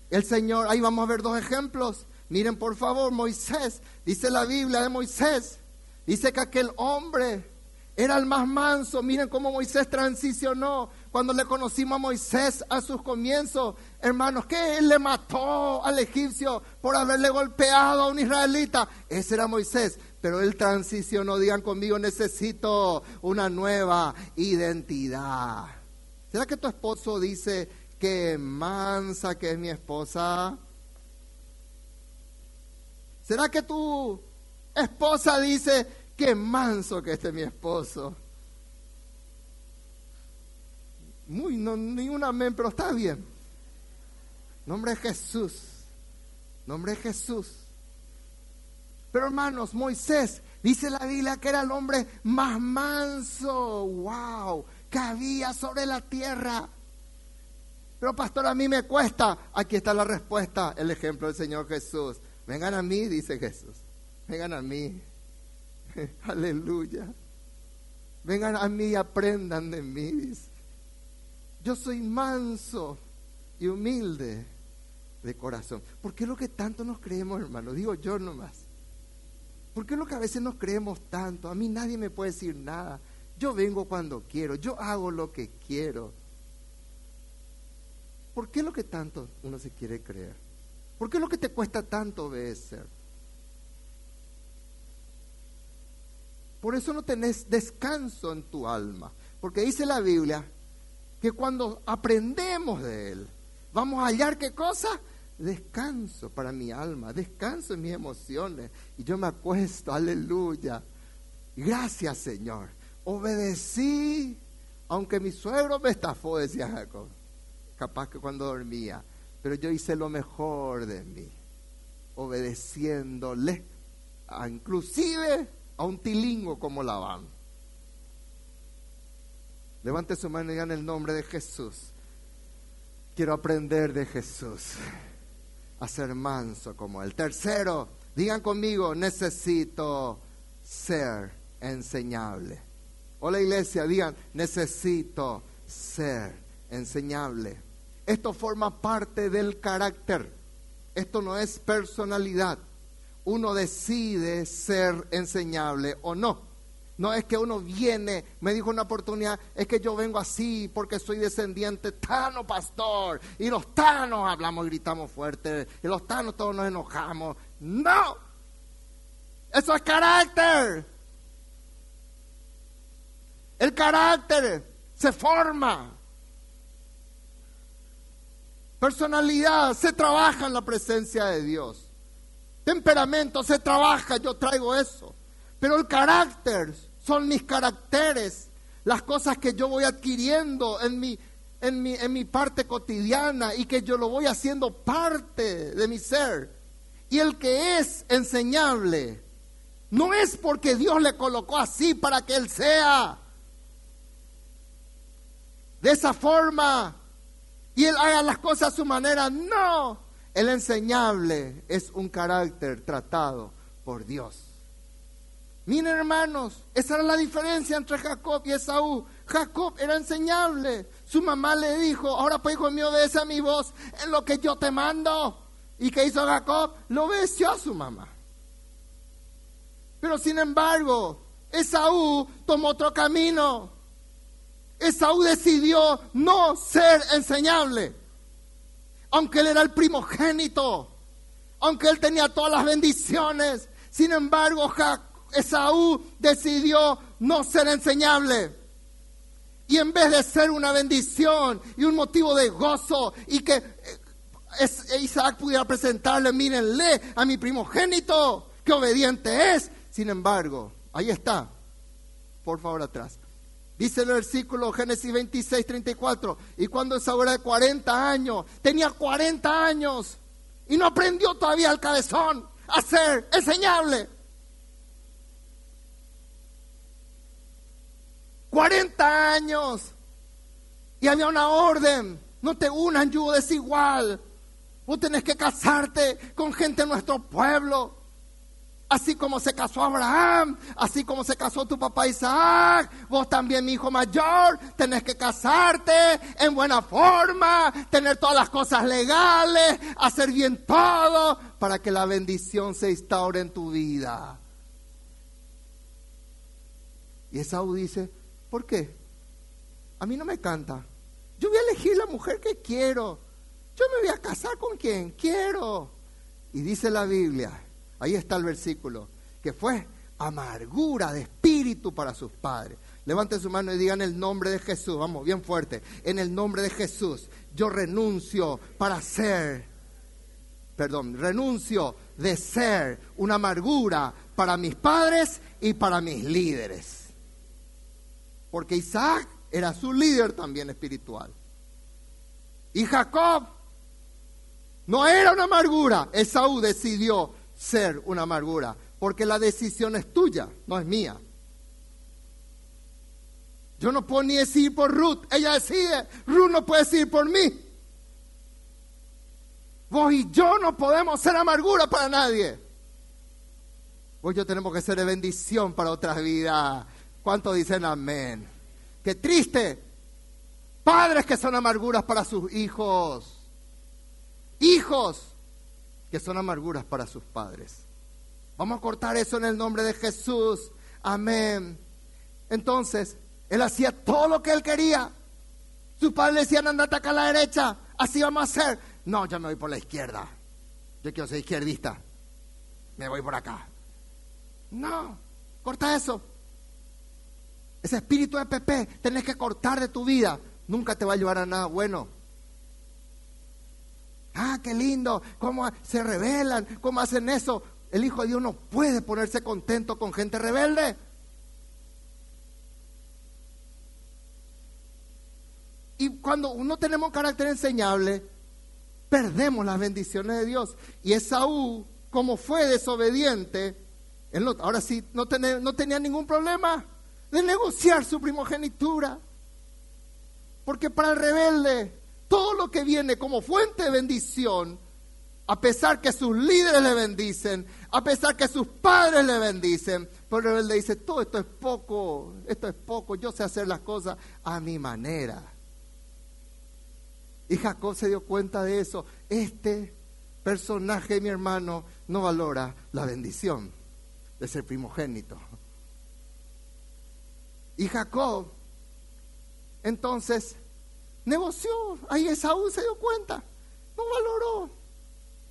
El Señor, ahí vamos a ver dos ejemplos. Miren por favor, Moisés, dice la Biblia de Moisés, dice que aquel hombre era el más manso. Miren cómo Moisés transicionó cuando le conocimos a Moisés a sus comienzos, hermanos, que él le mató al egipcio por haberle golpeado a un israelita. Ese era Moisés, pero él transicionó, digan conmigo, necesito una nueva identidad. ¿Será que tu esposo dice que mansa que es mi esposa? ¿Será que tu esposa dice que manso que este es mi esposo? Muy, no, ni un amén, pero está bien. Nombre Jesús. Nombre Jesús. Pero hermanos, Moisés, dice la Biblia que era el hombre más manso, wow, que había sobre la tierra. Pero pastor, a mí me cuesta. Aquí está la respuesta, el ejemplo del Señor Jesús. Vengan a mí, dice Jesús. Vengan a mí. Aleluya. Vengan a mí y aprendan de mí. Yo soy manso y humilde de corazón. ¿Por qué es lo que tanto nos creemos, hermano? Digo yo nomás. ¿Por qué es lo que a veces nos creemos tanto? A mí nadie me puede decir nada. yo vengo cuando quiero, yo hago lo que quiero. ¿Por qué lo que tanto uno se quiere creer? ¿Por qué lo que te cuesta tanto obedecer? Por eso no tenés descanso en tu alma. Porque dice la Biblia que cuando aprendemos de Él, vamos a hallar qué cosa? Descanso para mi alma, descanso en mis emociones. Y yo me acuesto, aleluya. Gracias Señor. Obedecí, aunque mi suegro me estafó, decía Jacob. Capaz que cuando dormía. Pero yo hice lo mejor de mí, obedeciéndole, a, inclusive a un tilingo como Labán. Levante su mano y digan el nombre de Jesús. Quiero aprender de Jesús a ser manso como él. Tercero, digan conmigo, necesito ser enseñable. Hola iglesia, digan, necesito ser enseñable. Esto forma parte del carácter. Esto no es personalidad. Uno decide ser enseñable o no. No es que uno viene, me dijo una oportunidad, es que yo vengo así porque soy descendiente tano pastor. Y los tanos hablamos y gritamos fuerte. Y los tanos todos nos enojamos. No. Eso es carácter. El carácter se forma. Personalidad se trabaja en la presencia de Dios. Temperamento se trabaja, yo traigo eso. Pero el carácter son mis caracteres, las cosas que yo voy adquiriendo en mi, en mi, en mi parte cotidiana y que yo lo voy haciendo parte de mi ser. Y el que es enseñable no es porque Dios le colocó así para que él sea de esa forma y él haga las cosas a su manera. No, el enseñable es un carácter tratado por Dios. Miren hermanos, esa era la diferencia entre Jacob y Esaú. Jacob era enseñable. Su mamá le dijo, ahora pues hijo mío, obedece a mi voz en lo que yo te mando. ¿Y qué hizo Jacob? Lo obedeció a su mamá. Pero sin embargo, Esaú tomó otro camino. Esaú decidió no ser enseñable. Aunque él era el primogénito, aunque él tenía todas las bendiciones, sin embargo Esaú decidió no ser enseñable. Y en vez de ser una bendición y un motivo de gozo y que eh, Isaac pudiera presentarle, mírenle a mi primogénito, que obediente es. Sin embargo, ahí está, por favor atrás. Dice el versículo Génesis 26, 34. Y cuando Esaú era de 40 años, tenía 40 años y no aprendió todavía el cabezón a ser enseñable. 40 años. Y había una orden. No te unan yugo desigual. Vos tenés que casarte con gente de nuestro pueblo. Así como se casó Abraham, así como se casó tu papá Isaac, vos también, mi hijo mayor, tenés que casarte en buena forma, tener todas las cosas legales, hacer bien todo para que la bendición se instaure en tu vida. Y Esaú dice, ¿por qué? A mí no me canta. Yo voy a elegir la mujer que quiero. Yo me voy a casar con quien quiero. Y dice la Biblia, Ahí está el versículo, que fue amargura de espíritu para sus padres. Levanten su mano y digan el nombre de Jesús, vamos, bien fuerte. En el nombre de Jesús, yo renuncio para ser, perdón, renuncio de ser una amargura para mis padres y para mis líderes. Porque Isaac era su líder también espiritual. Y Jacob no era una amargura. Esaú decidió ser una amargura, porque la decisión es tuya, no es mía. Yo no puedo ni decir por Ruth, ella decide, Ruth no puede decir por mí. Vos y yo no podemos ser amargura para nadie. Vos y yo tenemos que ser de bendición para otras vidas. ¿Cuántos dicen amén? Qué triste. Padres que son amarguras para sus hijos. Hijos que son amarguras para sus padres. Vamos a cortar eso en el nombre de Jesús. Amén. Entonces, Él hacía todo lo que él quería. Sus padres le decían, andate acá a la derecha, así vamos a hacer. No, yo me voy por la izquierda. Yo quiero ser izquierdista. Me voy por acá. No, corta eso. Ese espíritu de Pepe tenés que cortar de tu vida. Nunca te va a llevar a nada bueno. Ah, qué lindo, cómo se rebelan, cómo hacen eso. El Hijo de Dios no puede ponerse contento con gente rebelde. Y cuando uno tenemos carácter enseñable, perdemos las bendiciones de Dios. Y Esaú, como fue desobediente, él ahora sí no, no tenía ningún problema de negociar su primogenitura. Porque para el rebelde, todo lo que viene como fuente de bendición, a pesar que sus líderes le bendicen, a pesar que sus padres le bendicen, pero el rebelde dice, todo esto es poco, esto es poco, yo sé hacer las cosas a mi manera. Y Jacob se dio cuenta de eso. Este personaje, mi hermano, no valora la bendición de ser primogénito. Y Jacob, entonces, negoció. Ahí Esaú se dio cuenta. No valoró.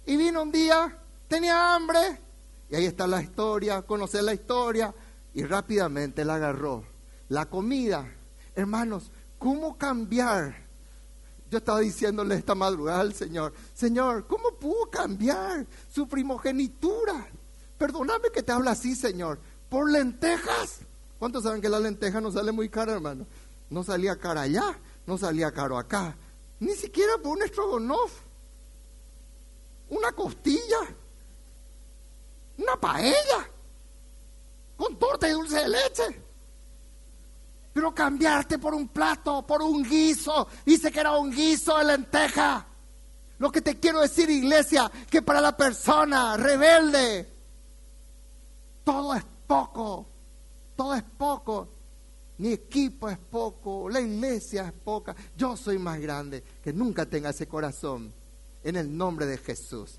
Y vino un día, tenía hambre. Y ahí está la historia, conocer la historia. Y rápidamente la agarró. La comida. Hermanos, ¿cómo cambiar? Yo estaba diciéndole esta madrugada al Señor, Señor, ¿cómo pudo cambiar su primogenitura? Perdóname que te habla así, Señor. ¿Por lentejas? ¿Cuántos saben que la lenteja no sale muy cara, hermano? No salía cara allá, no salía caro acá. Ni siquiera por un estrogonoff. Una costilla. Una paella. Con torta y dulce de leche. Pero cambiarte por un plato, por un guiso. Dice que era un guiso de lenteja. Lo que te quiero decir, iglesia, que para la persona rebelde, todo es poco. Todo es poco. Mi equipo es poco. La iglesia es poca. Yo soy más grande. Que nunca tenga ese corazón. En el nombre de Jesús.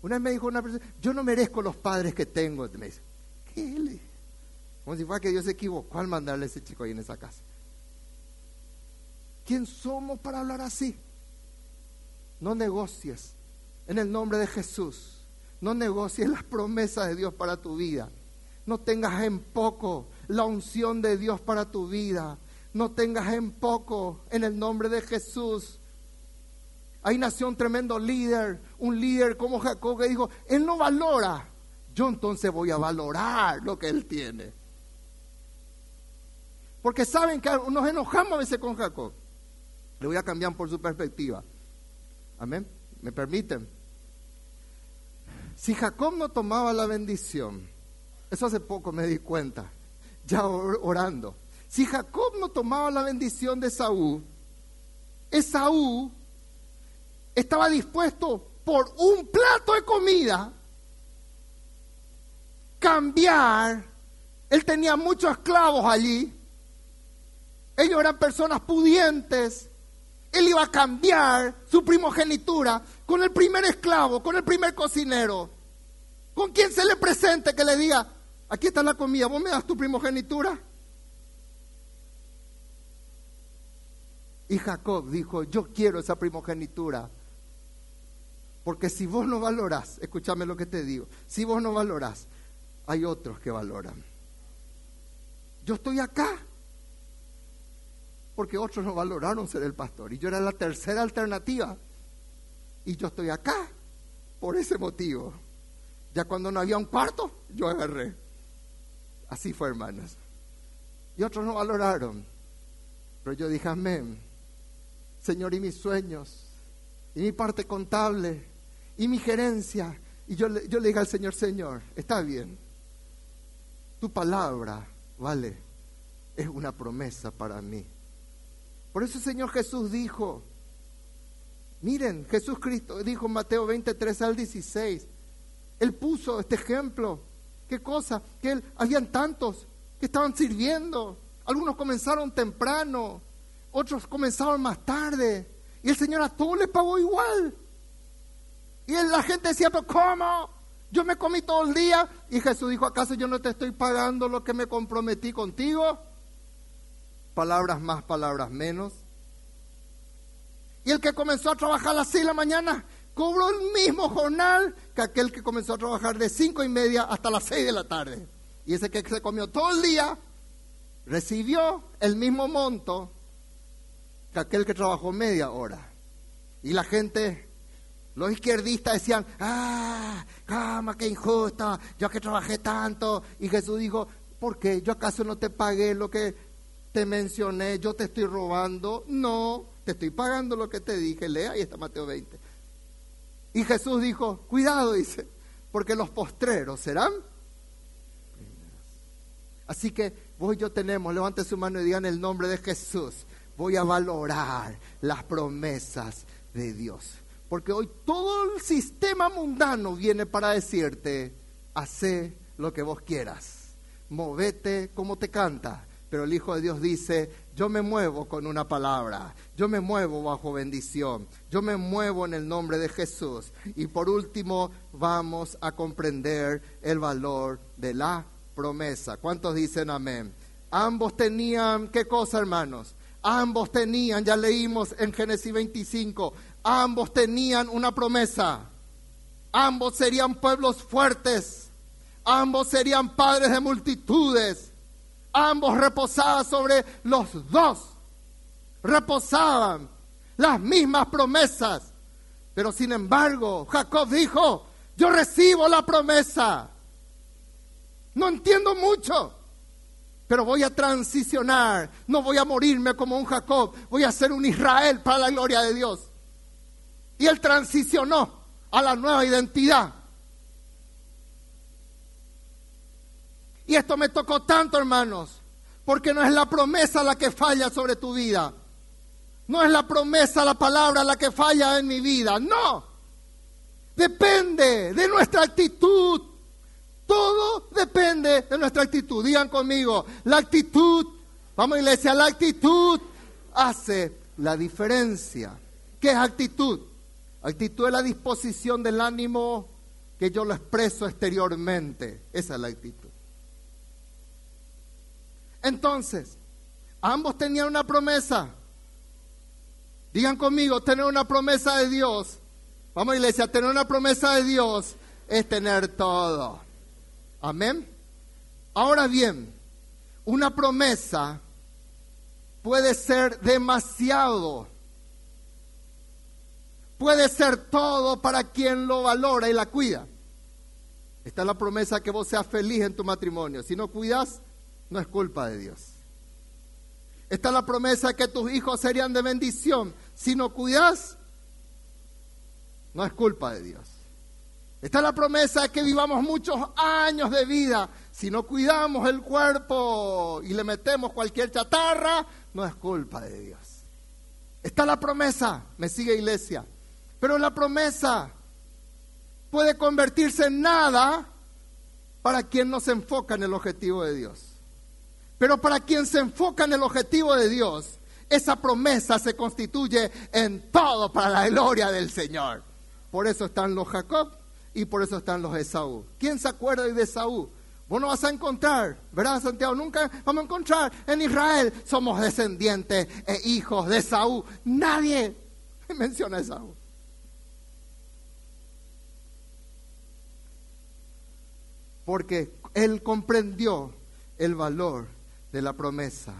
Una vez me dijo una persona, yo no merezco los padres que tengo. Me dice, ¿qué? Como si fuera que Dios se equivocó al mandarle a ese chico ahí en esa casa. ¿Quién somos para hablar así? No negocies en el nombre de Jesús. No negocies las promesas de Dios para tu vida. No tengas en poco la unción de Dios para tu vida. No tengas en poco en el nombre de Jesús. Ahí nació un tremendo líder, un líder como Jacob que dijo, él no valora, yo entonces voy a valorar lo que él tiene. Porque saben que nos enojamos a veces con Jacob. Le voy a cambiar por su perspectiva. Amén. ¿Me permiten? Si Jacob no tomaba la bendición, eso hace poco me di cuenta, ya orando. Si Jacob no tomaba la bendición de Saúl, Esaú estaba dispuesto por un plato de comida cambiar. Él tenía muchos esclavos allí ellos eran personas pudientes. Él iba a cambiar su primogenitura con el primer esclavo, con el primer cocinero. Con quien se le presente que le diga, aquí está la comida, vos me das tu primogenitura. Y Jacob dijo, yo quiero esa primogenitura. Porque si vos no valorás, escúchame lo que te digo, si vos no valorás, hay otros que valoran. Yo estoy acá porque otros no valoraron ser el pastor. Y yo era la tercera alternativa. Y yo estoy acá por ese motivo. Ya cuando no había un cuarto, yo agarré. Así fue, hermanas. Y otros no valoraron. Pero yo dije, amén. Señor, y mis sueños, y mi parte contable, y mi gerencia. Y yo, yo le dije al Señor, Señor, está bien. Tu palabra, vale, es una promesa para mí. Por eso el Señor Jesús dijo, miren, Jesús Cristo dijo en Mateo 23 al 16, Él puso este ejemplo. ¿Qué cosa? Que él, habían tantos que estaban sirviendo. Algunos comenzaron temprano, otros comenzaron más tarde. Y el Señor a todos les pagó igual. Y la gente decía, pero ¿cómo? Yo me comí todo el día. Y Jesús dijo, ¿acaso yo no te estoy pagando lo que me comprometí contigo? palabras más, palabras menos. Y el que comenzó a trabajar a las 6 de la mañana cobró el mismo jornal que aquel que comenzó a trabajar de cinco y media hasta las 6 de la tarde. Y ese que se comió todo el día recibió el mismo monto que aquel que trabajó media hora. Y la gente, los izquierdistas decían, ah, cama, qué injusta, yo que trabajé tanto. Y Jesús dijo, ¿por qué? ¿Yo acaso no te pagué lo que te mencioné? ¿Yo te estoy robando? No, te estoy pagando lo que te dije. Lea, ahí está Mateo 20. Y Jesús dijo, cuidado, dice, porque los postreros serán Así que vos y yo tenemos, levante su mano y digan el nombre de Jesús. Voy a valorar las promesas de Dios. Porque hoy todo el sistema mundano viene para decirte, hace lo que vos quieras, movete como te canta. Pero el Hijo de Dios dice, yo me muevo con una palabra, yo me muevo bajo bendición, yo me muevo en el nombre de Jesús. Y por último, vamos a comprender el valor de la promesa. ¿Cuántos dicen amén? Ambos tenían, ¿qué cosa, hermanos? Ambos tenían, ya leímos en Génesis 25, ambos tenían una promesa. Ambos serían pueblos fuertes. Ambos serían padres de multitudes. Ambos reposaban sobre los dos. Reposaban las mismas promesas. Pero sin embargo, Jacob dijo, yo recibo la promesa. No entiendo mucho, pero voy a transicionar. No voy a morirme como un Jacob, voy a ser un Israel para la gloria de Dios. Y él transicionó a la nueva identidad. Y esto me tocó tanto, hermanos, porque no es la promesa la que falla sobre tu vida. No es la promesa, la palabra la que falla en mi vida. No. Depende de nuestra actitud. Todo depende de nuestra actitud. Digan conmigo, la actitud, vamos iglesia, la actitud hace la diferencia. ¿Qué es actitud? Actitud es la disposición del ánimo que yo lo expreso exteriormente. Esa es la actitud. Entonces, ambos tenían una promesa. Digan conmigo, tener una promesa de Dios. Vamos iglesia, tener una promesa de Dios es tener todo. Amén. Ahora bien, una promesa puede ser demasiado. Puede ser todo para quien lo valora y la cuida. Esta es la promesa que vos seas feliz en tu matrimonio. Si no cuidas, no es culpa de Dios. Esta es la promesa que tus hijos serían de bendición. Si no cuidas, no es culpa de Dios. Está la promesa que vivamos muchos años de vida. Si no cuidamos el cuerpo y le metemos cualquier chatarra, no es culpa de Dios. Está la promesa, me sigue iglesia. Pero la promesa puede convertirse en nada para quien no se enfoca en el objetivo de Dios. Pero para quien se enfoca en el objetivo de Dios, esa promesa se constituye en todo para la gloria del Señor. Por eso están los Jacob y por eso están los Esaú. ¿Quién se acuerda de Esaú? Vos no vas a encontrar, ¿verdad, Santiago? Nunca vamos a encontrar en Israel. Somos descendientes e hijos de Esaú. Nadie menciona a Esaú. Porque él comprendió el valor de la promesa.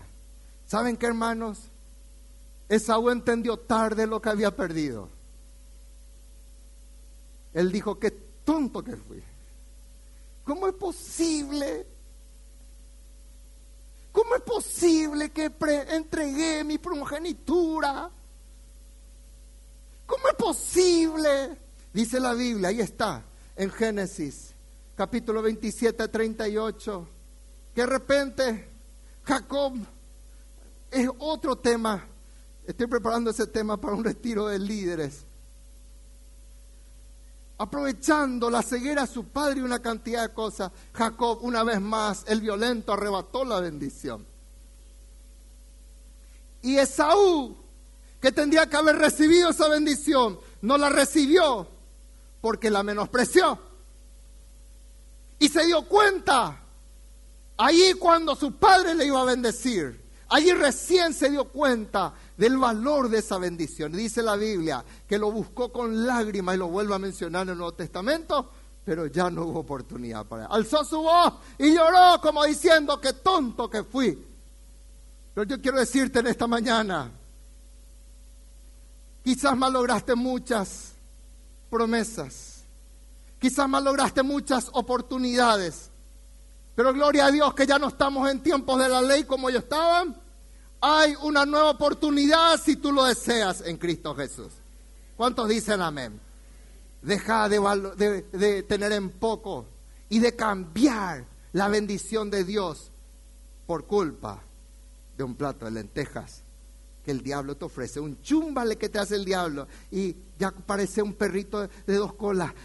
¿Saben qué, hermanos? Esaú entendió tarde lo que había perdido. Él dijo, qué tonto que fui. ¿Cómo es posible? ¿Cómo es posible que entregué mi primogenitura? ¿Cómo es posible? Dice la Biblia, ahí está, en Génesis, capítulo 27, 38, que de repente Jacob es otro tema. Estoy preparando ese tema para un retiro de líderes aprovechando la ceguera de su padre y una cantidad de cosas, Jacob, una vez más, el violento, arrebató la bendición. Y Esaú, que tendría que haber recibido esa bendición, no la recibió porque la menospreció. Y se dio cuenta, ahí cuando su padre le iba a bendecir, Allí recién se dio cuenta del valor de esa bendición. Dice la Biblia que lo buscó con lágrimas y lo vuelve a mencionar en el Nuevo Testamento, pero ya no hubo oportunidad para él. Alzó su voz y lloró como diciendo, qué tonto que fui. Pero yo quiero decirte en esta mañana, quizás malograste muchas promesas, quizás malograste muchas oportunidades, pero gloria a Dios que ya no estamos en tiempos de la ley como ellos estaban. Hay una nueva oportunidad si tú lo deseas en Cristo Jesús. ¿Cuántos dicen amén? Deja de, tener en poco y de cambiar la bendición de Dios por culpa de un plato de lentejas que el diablo te ofrece, un chúmbale que te hace el diablo y ya parece un perrito de dos colas.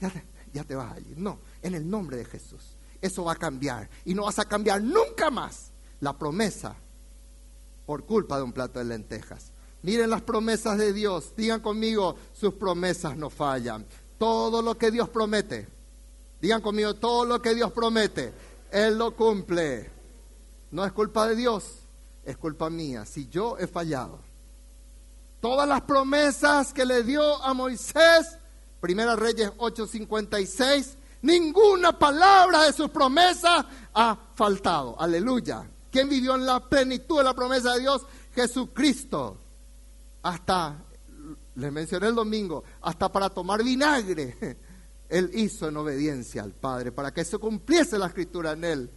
Ya te, ya te vas allí. No, en el nombre de Jesús. Eso va a cambiar y no vas a cambiar nunca más la promesa por culpa de un plato de lentejas. Miren las promesas de Dios. Digan conmigo, sus promesas no fallan. Todo lo que Dios promete. Digan conmigo, todo lo que Dios promete, Él lo cumple. No es culpa de Dios, es culpa mía. Si yo he fallado. Todas las promesas que le dio a Moisés, Primera Reyes 8:56, ninguna palabra de sus promesas ha faltado. Aleluya. ¿Quién vivió en la plenitud de la promesa de Dios? Jesucristo hasta, les mencioné el domingo, hasta para tomar vinagre, Él hizo en obediencia al Padre, para que se cumpliese la escritura en Él.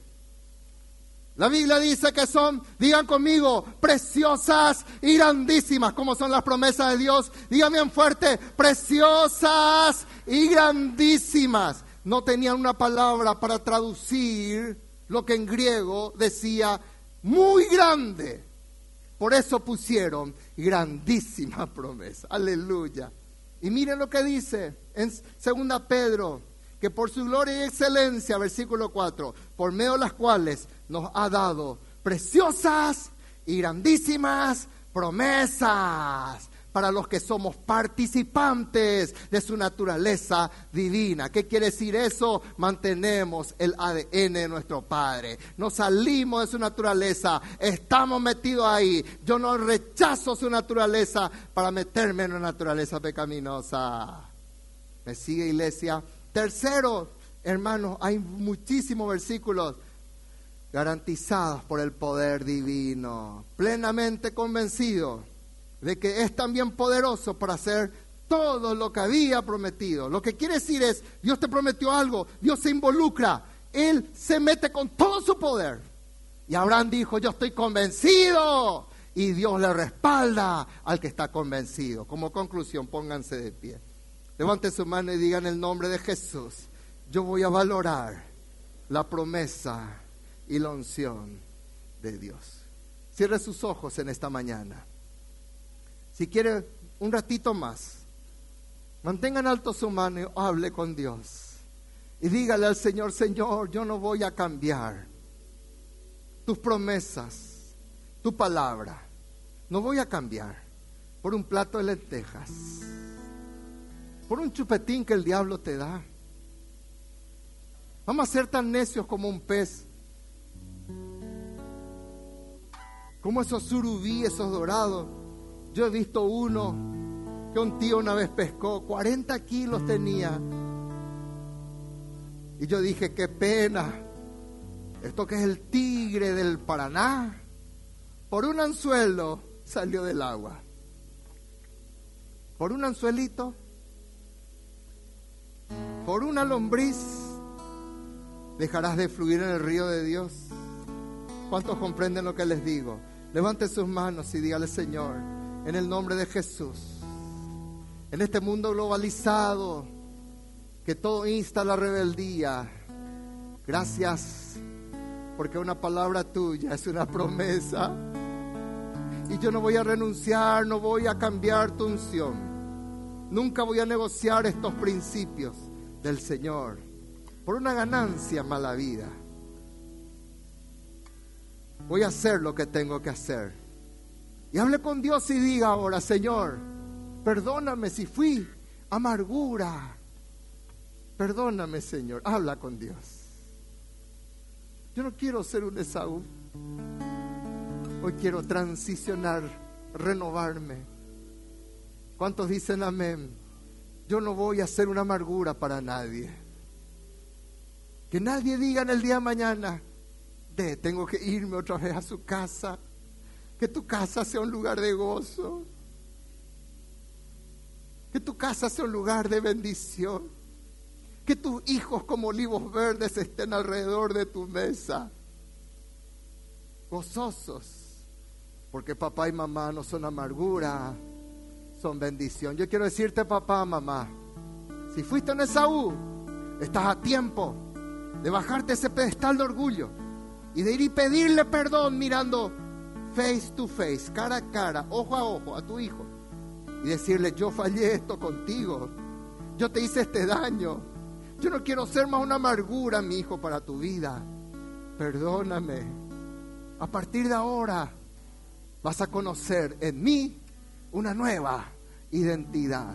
La Biblia dice que son, digan conmigo, preciosas y grandísimas, como son las promesas de Dios. Díganme bien fuerte, preciosas y grandísimas. No tenían una palabra para traducir lo que en griego decía muy grande. Por eso pusieron grandísima promesa. Aleluya. Y miren lo que dice en 2 Pedro, que por su gloria y excelencia, versículo 4, por medio de las cuales nos ha dado preciosas y grandísimas promesas para los que somos participantes de su naturaleza divina. ¿Qué quiere decir eso? Mantenemos el ADN de nuestro Padre. No salimos de su naturaleza, estamos metidos ahí. Yo no rechazo su naturaleza para meterme en una naturaleza pecaminosa. ¿Me sigue iglesia? Tercero, hermanos, hay muchísimos versículos garantizados por el poder divino, plenamente convencidos de que es también poderoso para hacer todo lo que había prometido. Lo que quiere decir es, Dios te prometió algo, Dios se involucra, Él se mete con todo su poder. Y Abraham dijo, yo estoy convencido. Y Dios le respalda al que está convencido. Como conclusión, pónganse de pie. Levanten su mano y digan el nombre de Jesús. Yo voy a valorar la promesa y la unción de Dios. Cierre sus ojos en esta mañana. Si quiere un ratito más, mantengan alto su mano y hable con Dios. Y dígale al Señor, Señor, yo no voy a cambiar tus promesas, tu palabra. No voy a cambiar por un plato de lentejas, por un chupetín que el diablo te da. Vamos a ser tan necios como un pez. Como esos surubí, esos dorados yo he visto uno que un tío una vez pescó, 40 kilos tenía. Y yo dije, qué pena, esto que es el tigre del Paraná, por un anzuelo salió del agua. Por un anzuelito, por una lombriz, dejarás de fluir en el río de Dios. ¿Cuántos comprenden lo que les digo? Levante sus manos y dígale, Señor, en el nombre de Jesús. En este mundo globalizado que todo insta a la rebeldía, gracias porque una palabra tuya es una promesa. Y yo no voy a renunciar, no voy a cambiar tu unción. Nunca voy a negociar estos principios del Señor por una ganancia mala vida. Voy a hacer lo que tengo que hacer y hable con Dios y diga ahora, Señor, perdóname si fui amargura. Perdóname, Señor. Habla con Dios. Yo no quiero ser un Esaú. Hoy quiero transicionar, renovarme. ¿Cuántos dicen amén? Yo no voy a ser una amargura para nadie. Que nadie diga en el día de mañana, de, tengo que irme otra vez a su casa. Que tu casa sea un lugar de gozo. Que tu casa sea un lugar de bendición. Que tus hijos como olivos verdes estén alrededor de tu mesa. Gozosos. Porque papá y mamá no son amargura, son bendición. Yo quiero decirte, papá, mamá, si fuiste en Esaú, estás a tiempo de bajarte ese pedestal de orgullo y de ir y pedirle perdón mirando face to face, cara a cara, ojo a ojo a tu hijo y decirle, yo fallé esto contigo, yo te hice este daño, yo no quiero ser más una amargura, mi hijo, para tu vida, perdóname. A partir de ahora vas a conocer en mí una nueva identidad.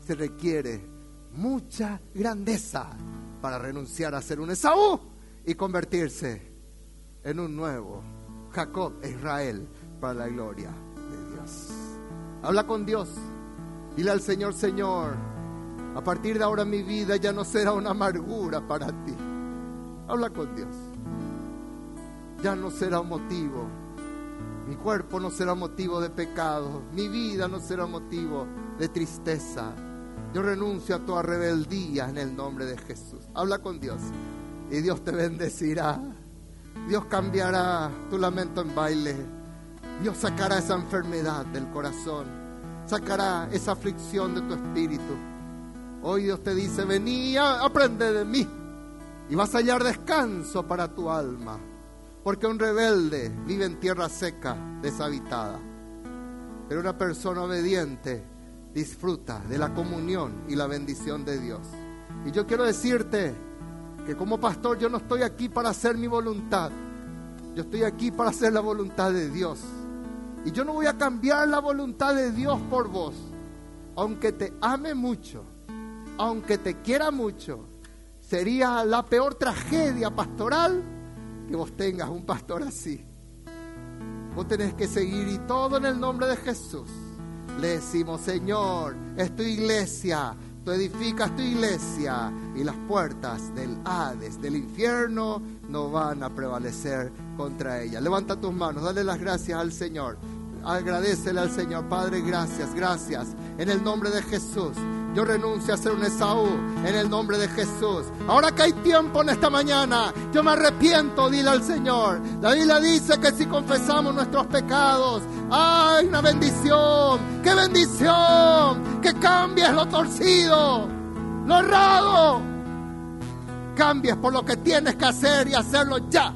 Se requiere mucha grandeza para renunciar a ser un Esaú y convertirse en un nuevo Jacob e Israel para la gloria de Dios. Habla con Dios. Dile al Señor, Señor, a partir de ahora mi vida ya no será una amargura para ti. Habla con Dios. Ya no será un motivo. Mi cuerpo no será motivo de pecado. Mi vida no será motivo de tristeza. Yo renuncio a toda rebeldía en el nombre de Jesús. Habla con Dios y Dios te bendecirá. Dios cambiará tu lamento en baile. Dios sacará esa enfermedad del corazón. Sacará esa aflicción de tu espíritu. Hoy Dios te dice, vení, aprende de mí. Y vas a hallar descanso para tu alma. Porque un rebelde vive en tierra seca, deshabitada. Pero una persona obediente disfruta de la comunión y la bendición de Dios. Y yo quiero decirte, que como pastor yo no estoy aquí para hacer mi voluntad, yo estoy aquí para hacer la voluntad de Dios. Y yo no voy a cambiar la voluntad de Dios por vos, aunque te ame mucho, aunque te quiera mucho. Sería la peor tragedia pastoral que vos tengas un pastor así. Vos tenés que seguir y todo en el nombre de Jesús. Le decimos, Señor, es tu iglesia, Tú edificas tu iglesia y las puertas del Hades, del infierno, no van a prevalecer contra ella. Levanta tus manos, dale las gracias al Señor. Agradecele al Señor, Padre, gracias, gracias. En el nombre de Jesús. Yo renuncio a ser un Esaú en el nombre de Jesús. Ahora que hay tiempo en esta mañana, yo me arrepiento, dile al Señor. La Biblia dice que si confesamos nuestros pecados, hay una bendición. ¡Qué bendición! Que cambies lo torcido, lo errado. Cambies por lo que tienes que hacer y hacerlo ya.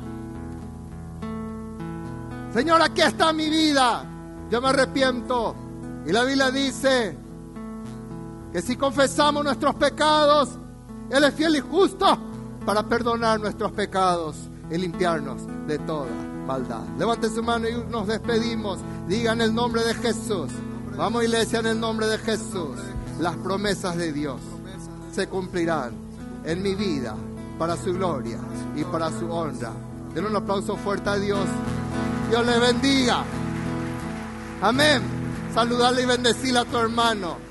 Señor, aquí está mi vida. Yo me arrepiento. Y la Biblia dice que si confesamos nuestros pecados, Él es fiel y justo para perdonar nuestros pecados y limpiarnos de toda maldad. Levante su mano y nos despedimos. Diga en el nombre de Jesús. Vamos iglesia en el nombre de Jesús. Las promesas de Dios se cumplirán en mi vida para su gloria y para su honra. Den un aplauso fuerte a Dios. Dios le bendiga. Amén. Saludarle y bendecirle a tu hermano.